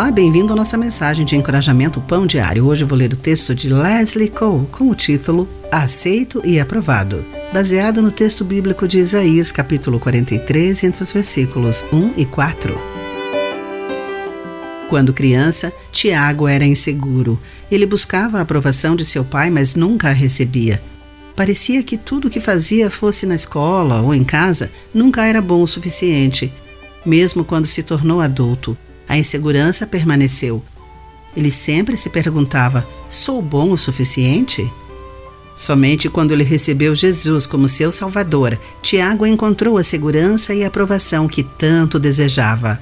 Olá, bem-vindo à nossa mensagem de encorajamento Pão Diário. Hoje vou ler o texto de Leslie Cole com o título Aceito e Aprovado, baseado no texto bíblico de Isaías, capítulo 43, entre os versículos 1 e 4. Quando criança, Tiago era inseguro. Ele buscava a aprovação de seu pai, mas nunca a recebia. Parecia que tudo o que fazia, fosse na escola ou em casa, nunca era bom o suficiente. Mesmo quando se tornou adulto, a insegurança permaneceu. Ele sempre se perguntava: sou bom o suficiente? Somente quando ele recebeu Jesus como seu Salvador, Tiago encontrou a segurança e a aprovação que tanto desejava.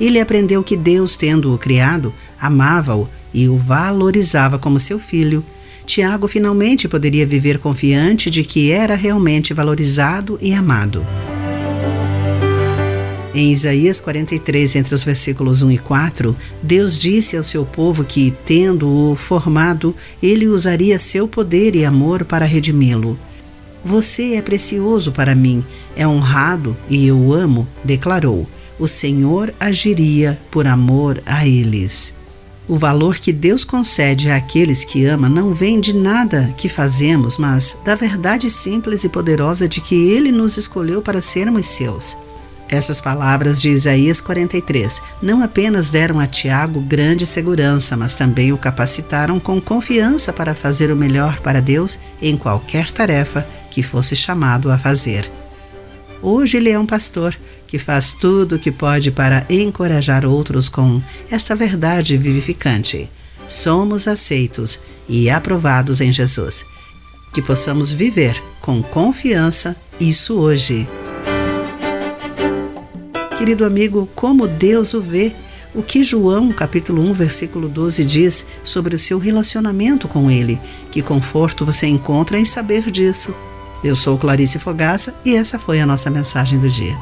Ele aprendeu que Deus, tendo-o criado, amava-o e o valorizava como seu filho. Tiago finalmente poderia viver confiante de que era realmente valorizado e amado. Em Isaías 43, entre os versículos 1 e 4, Deus disse ao seu povo que, tendo-o formado, ele usaria seu poder e amor para redimi-lo. Você é precioso para mim, é honrado e eu o amo, declarou. O Senhor agiria por amor a eles. O valor que Deus concede àqueles que ama não vem de nada que fazemos, mas da verdade simples e poderosa de que Ele nos escolheu para sermos seus. Essas palavras de Isaías 43 não apenas deram a Tiago grande segurança, mas também o capacitaram com confiança para fazer o melhor para Deus em qualquer tarefa que fosse chamado a fazer. Hoje ele é um pastor que faz tudo o que pode para encorajar outros com esta verdade vivificante. Somos aceitos e aprovados em Jesus. Que possamos viver com confiança isso hoje querido amigo, como Deus o vê. O que João, capítulo 1, versículo 12 diz sobre o seu relacionamento com ele. Que conforto você encontra em saber disso. Eu sou Clarice Fogaça e essa foi a nossa mensagem do dia.